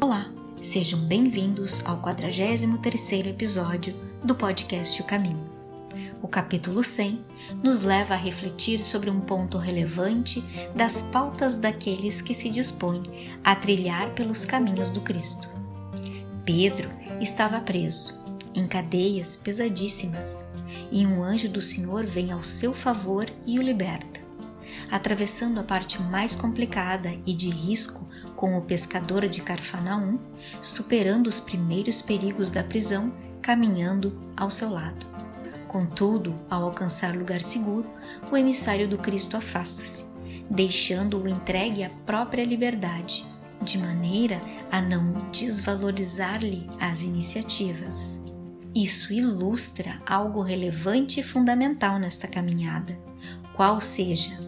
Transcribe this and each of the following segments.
Olá, sejam bem-vindos ao 43º episódio do podcast O Caminho. O capítulo 100 nos leva a refletir sobre um ponto relevante das pautas daqueles que se dispõem a trilhar pelos caminhos do Cristo. Pedro estava preso, em cadeias pesadíssimas, e um anjo do Senhor vem ao seu favor e o liberta. Atravessando a parte mais complicada e de risco com o pescador de Carfanaum, superando os primeiros perigos da prisão, caminhando ao seu lado. Contudo, ao alcançar lugar seguro, o emissário do Cristo afasta-se, deixando-o entregue à própria liberdade, de maneira a não desvalorizar-lhe as iniciativas. Isso ilustra algo relevante e fundamental nesta caminhada, qual seja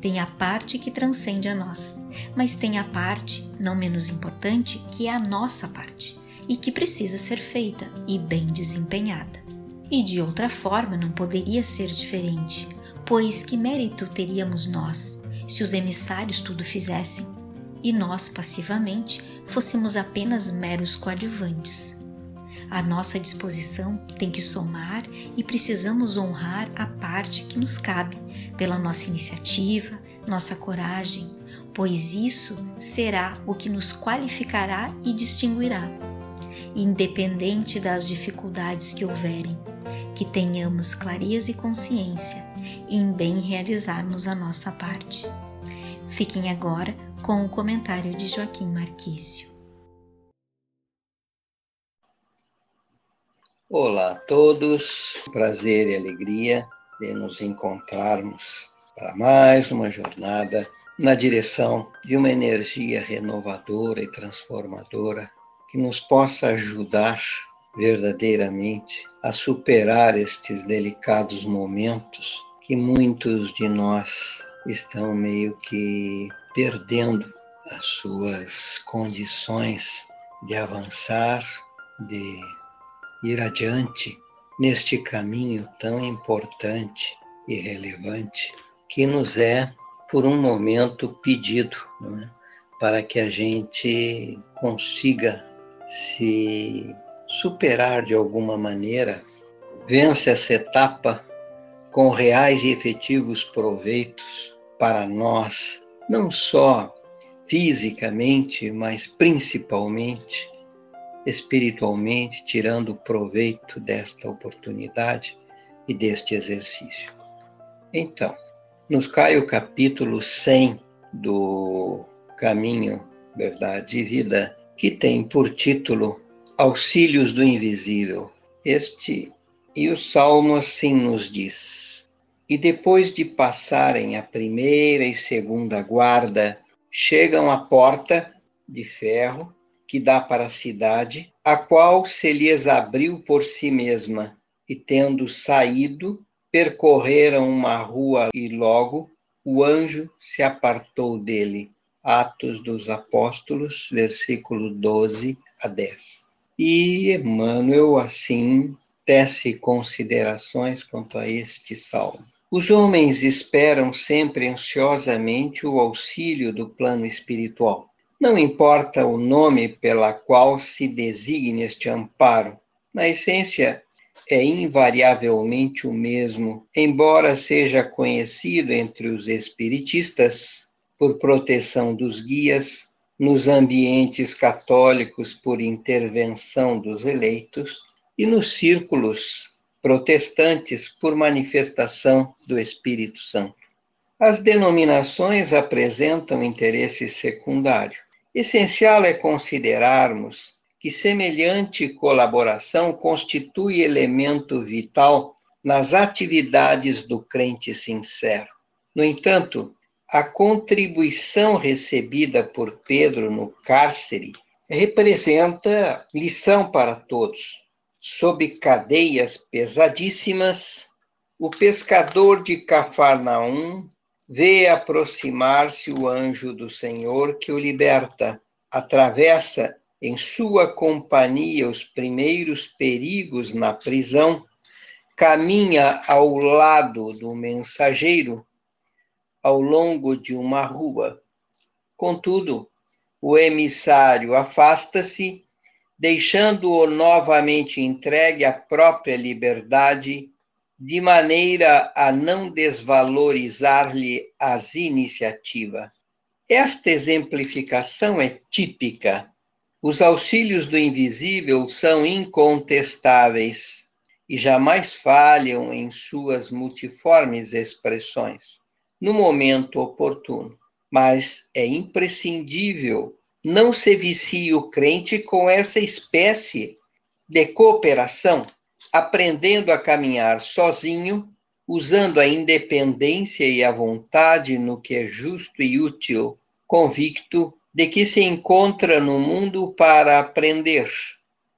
tem a parte que transcende a nós, mas tem a parte, não menos importante, que é a nossa parte e que precisa ser feita e bem desempenhada. E de outra forma não poderia ser diferente, pois que mérito teríamos nós se os emissários tudo fizessem e nós passivamente fôssemos apenas meros coadjuvantes? A nossa disposição tem que somar e precisamos honrar a parte que nos cabe, pela nossa iniciativa, nossa coragem, pois isso será o que nos qualificará e distinguirá. Independente das dificuldades que houverem, que tenhamos clareza e consciência em bem realizarmos a nossa parte. Fiquem agora com o comentário de Joaquim Marquísio. Olá a todos, prazer e alegria de nos encontrarmos para mais uma jornada na direção de uma energia renovadora e transformadora que nos possa ajudar verdadeiramente a superar estes delicados momentos que muitos de nós estão meio que perdendo as suas condições de avançar, de ir adiante neste caminho tão importante e relevante que nos é, por um momento, pedido é? para que a gente consiga se superar de alguma maneira, vence essa etapa com reais e efetivos proveitos para nós, não só fisicamente, mas principalmente espiritualmente, tirando proveito desta oportunidade e deste exercício. Então, nos cai o capítulo 100 do Caminho, Verdade e Vida, que tem por título Auxílios do Invisível. Este e o Salmo assim nos diz: E depois de passarem a primeira e segunda guarda, chegam à porta de ferro que dá para a cidade, a qual se lhes abriu por si mesma, e tendo saído, percorreram uma rua e logo o anjo se apartou dele. Atos dos Apóstolos, versículo 12 a 10. E Emmanuel, assim, tece considerações quanto a este salmo. Os homens esperam sempre ansiosamente o auxílio do plano espiritual não importa o nome pela qual se designe este amparo, na essência é invariavelmente o mesmo, embora seja conhecido entre os espiritistas por proteção dos guias, nos ambientes católicos por intervenção dos eleitos e nos círculos protestantes por manifestação do Espírito Santo. As denominações apresentam interesse secundário Essencial é considerarmos que semelhante colaboração constitui elemento vital nas atividades do crente sincero. No entanto, a contribuição recebida por Pedro no cárcere representa lição para todos. Sob cadeias pesadíssimas, o pescador de Cafarnaum Vê aproximar-se o anjo do Senhor que o liberta, atravessa em sua companhia os primeiros perigos na prisão, caminha ao lado do mensageiro ao longo de uma rua. Contudo, o emissário afasta-se, deixando-o novamente entregue à própria liberdade, de maneira a não desvalorizar-lhe as iniciativas. Esta exemplificação é típica. Os auxílios do invisível são incontestáveis e jamais falham em suas multiformes expressões, no momento oportuno. Mas é imprescindível não se vicie o crente com essa espécie de cooperação, aprendendo a caminhar sozinho, usando a independência e a vontade no que é justo e útil, convicto de que se encontra no mundo para aprender,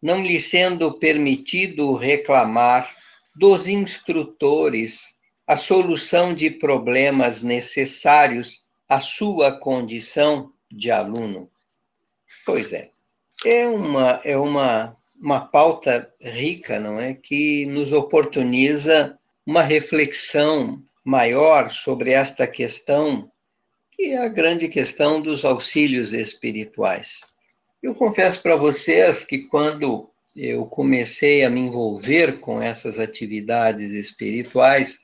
não lhe sendo permitido reclamar dos instrutores a solução de problemas necessários à sua condição de aluno. Pois é. É uma, é uma, uma pauta rica, não é? Que nos oportuniza uma reflexão maior sobre esta questão, que é a grande questão dos auxílios espirituais. Eu confesso para vocês que quando eu comecei a me envolver com essas atividades espirituais,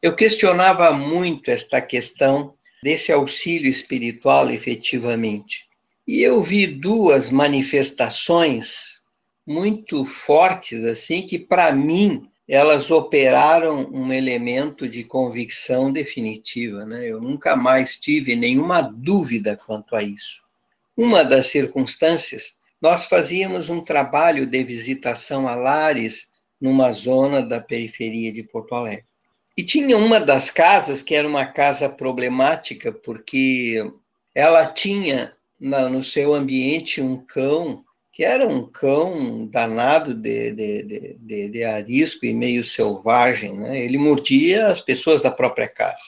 eu questionava muito esta questão desse auxílio espiritual efetivamente. E eu vi duas manifestações muito fortes, assim, que para mim elas operaram um elemento de convicção definitiva. Né? Eu nunca mais tive nenhuma dúvida quanto a isso. Uma das circunstâncias, nós fazíamos um trabalho de visitação a lares numa zona da periferia de Porto Alegre. E tinha uma das casas que era uma casa problemática, porque ela tinha na, no seu ambiente um cão que era um cão danado de, de, de, de, arisco e meio selvagem, né? Ele mordia as pessoas da própria casa.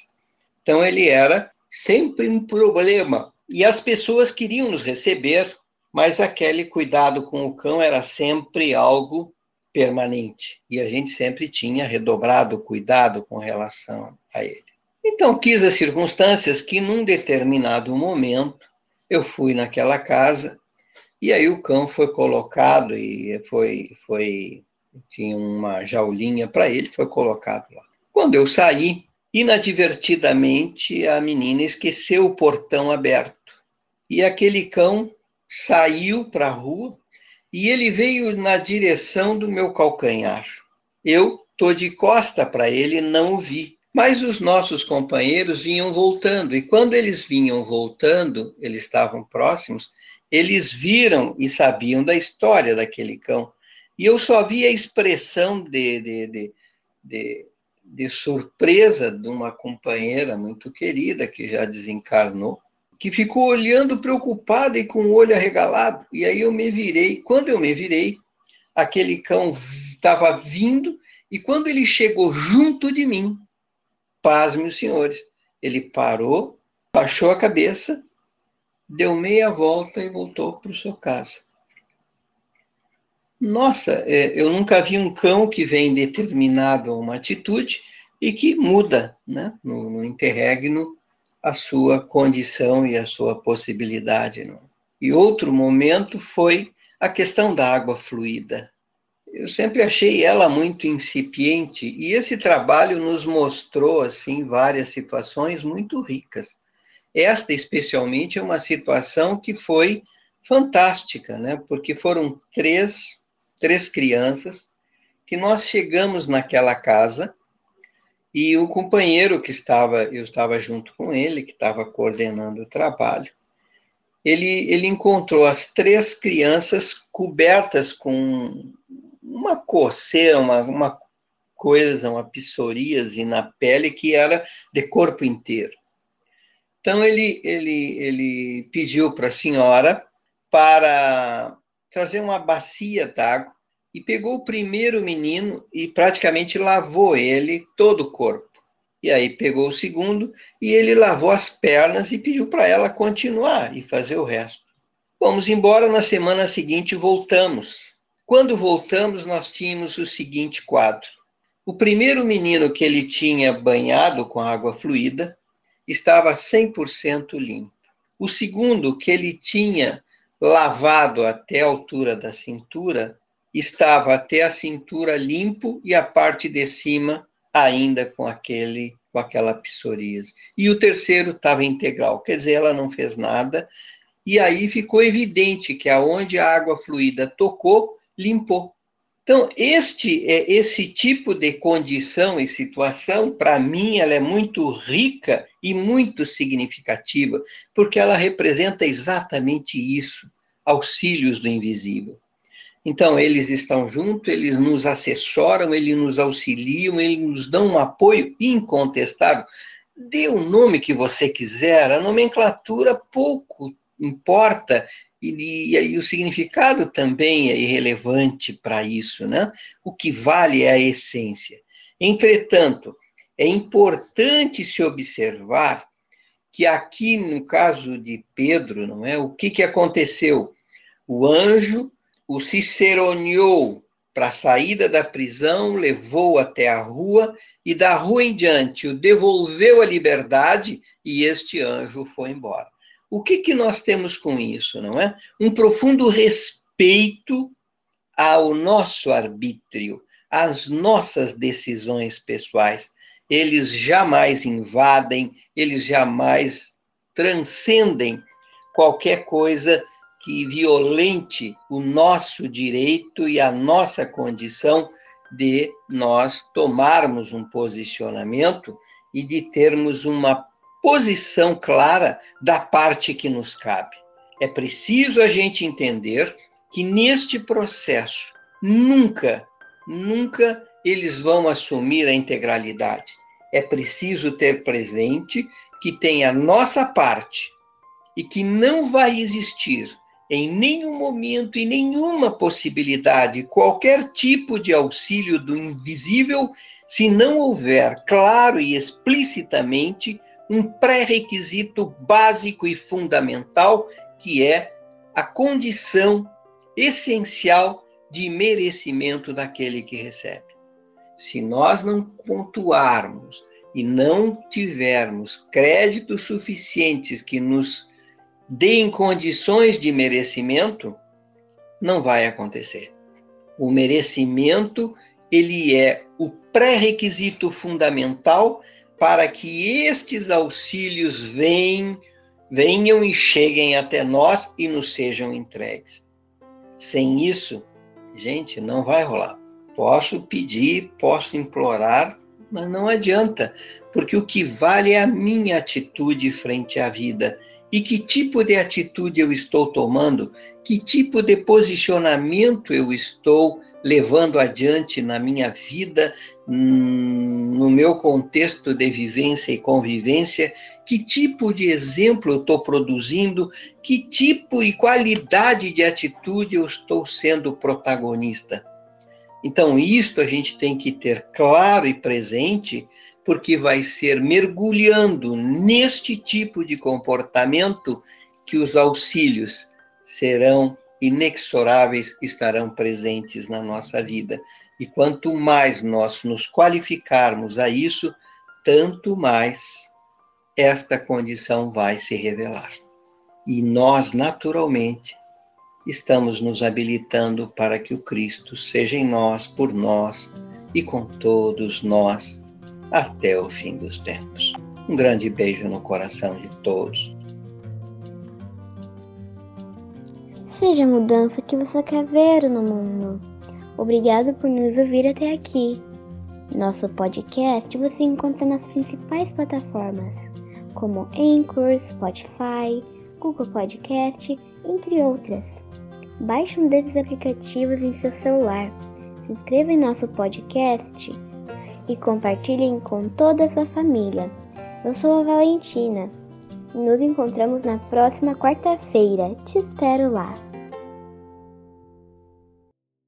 Então ele era sempre um problema. E as pessoas queriam nos receber, mas aquele cuidado com o cão era sempre algo permanente. E a gente sempre tinha redobrado cuidado com relação a ele. Então quis as circunstâncias que num determinado momento eu fui naquela casa e aí o cão foi colocado e foi, foi tinha uma jaulinha para ele, foi colocado lá. Quando eu saí, inadvertidamente a menina esqueceu o portão aberto e aquele cão saiu para a rua e ele veio na direção do meu calcanhar. Eu tô de costa para ele, não o vi. Mas os nossos companheiros vinham voltando, e quando eles vinham voltando, eles estavam próximos, eles viram e sabiam da história daquele cão. E eu só vi a expressão de, de, de, de, de surpresa de uma companheira muito querida, que já desencarnou, que ficou olhando preocupada e com o olho arregalado. E aí eu me virei. Quando eu me virei, aquele cão estava vindo, e quando ele chegou junto de mim, Pasme os senhores. Ele parou, baixou a cabeça, deu meia volta e voltou para seu casa. Nossa, é, eu nunca vi um cão que vem determinado a uma atitude e que muda né, no, no interregno a sua condição e a sua possibilidade. Não? E outro momento foi a questão da água fluida eu sempre achei ela muito incipiente e esse trabalho nos mostrou assim várias situações muito ricas. Esta especialmente é uma situação que foi fantástica, né? Porque foram três três crianças que nós chegamos naquela casa e o companheiro que estava eu estava junto com ele que estava coordenando o trabalho ele, ele encontrou as três crianças cobertas com uma coceira, uma, uma coisa, uma psoríase na pele que era de corpo inteiro. Então ele, ele, ele pediu para a senhora para trazer uma bacia d'água e pegou o primeiro menino e praticamente lavou ele todo o corpo. E aí pegou o segundo e ele lavou as pernas e pediu para ela continuar e fazer o resto. Vamos embora, na semana seguinte voltamos. Quando voltamos, nós tínhamos o seguinte quadro. O primeiro menino que ele tinha banhado com água fluida estava 100% limpo. O segundo, que ele tinha lavado até a altura da cintura, estava até a cintura limpo e a parte de cima ainda com aquele com aquela psoríase. E o terceiro estava integral, quer dizer, ela não fez nada, e aí ficou evidente que aonde a água fluida tocou, limpou. Então, este é esse tipo de condição e situação, para mim, ela é muito rica e muito significativa, porque ela representa exatamente isso, auxílios do invisível. Então, eles estão juntos, eles nos assessoram, eles nos auxiliam, eles nos dão um apoio incontestável. Dê o nome que você quiser, a nomenclatura pouco importa e, e, e, o significado também é irrelevante para isso, né? O que vale é a essência. Entretanto, é importante se observar que aqui no caso de Pedro, não é? O que, que aconteceu? O anjo o ciceroneou para a saída da prisão, levou até a rua e da rua em diante o devolveu à liberdade e este anjo foi embora. O que, que nós temos com isso, não é? Um profundo respeito ao nosso arbítrio, às nossas decisões pessoais. Eles jamais invadem, eles jamais transcendem qualquer coisa que violente o nosso direito e a nossa condição de nós tomarmos um posicionamento e de termos uma posição clara da parte que nos cabe. É preciso a gente entender que neste processo nunca, nunca eles vão assumir a integralidade. É preciso ter presente que tem a nossa parte e que não vai existir em nenhum momento e nenhuma possibilidade qualquer tipo de auxílio do invisível se não houver claro e explicitamente um pré-requisito básico e fundamental, que é a condição essencial de merecimento daquele que recebe. Se nós não pontuarmos e não tivermos créditos suficientes que nos deem condições de merecimento, não vai acontecer. O merecimento, ele é o pré-requisito fundamental para que estes auxílios venham, venham e cheguem até nós e nos sejam entregues. Sem isso, gente, não vai rolar. Posso pedir, posso implorar, mas não adianta, porque o que vale é a minha atitude frente à vida. E que tipo de atitude eu estou tomando, que tipo de posicionamento eu estou levando adiante na minha vida, hum, no meu contexto de vivência e convivência, que tipo de exemplo eu estou produzindo, que tipo e qualidade de atitude eu estou sendo protagonista. Então, isto a gente tem que ter claro e presente porque vai ser mergulhando neste tipo de comportamento que os auxílios serão inexoráveis, estarão presentes na nossa vida. E quanto mais nós nos qualificarmos a isso, tanto mais esta condição vai se revelar. E nós, naturalmente, estamos nos habilitando para que o Cristo seja em nós, por nós e com todos nós até o fim dos tempos. Um grande beijo no coração de todos. Seja a mudança que você quer ver no mundo. Obrigado por nos ouvir até aqui. Nosso podcast você encontra nas principais plataformas, como Anchor, Spotify, Google Podcast, entre outras. Baixe um desses aplicativos em seu celular. Se inscreva em nosso podcast e compartilhem com toda a sua família. Eu sou a Valentina nos encontramos na próxima quarta-feira. Te espero lá!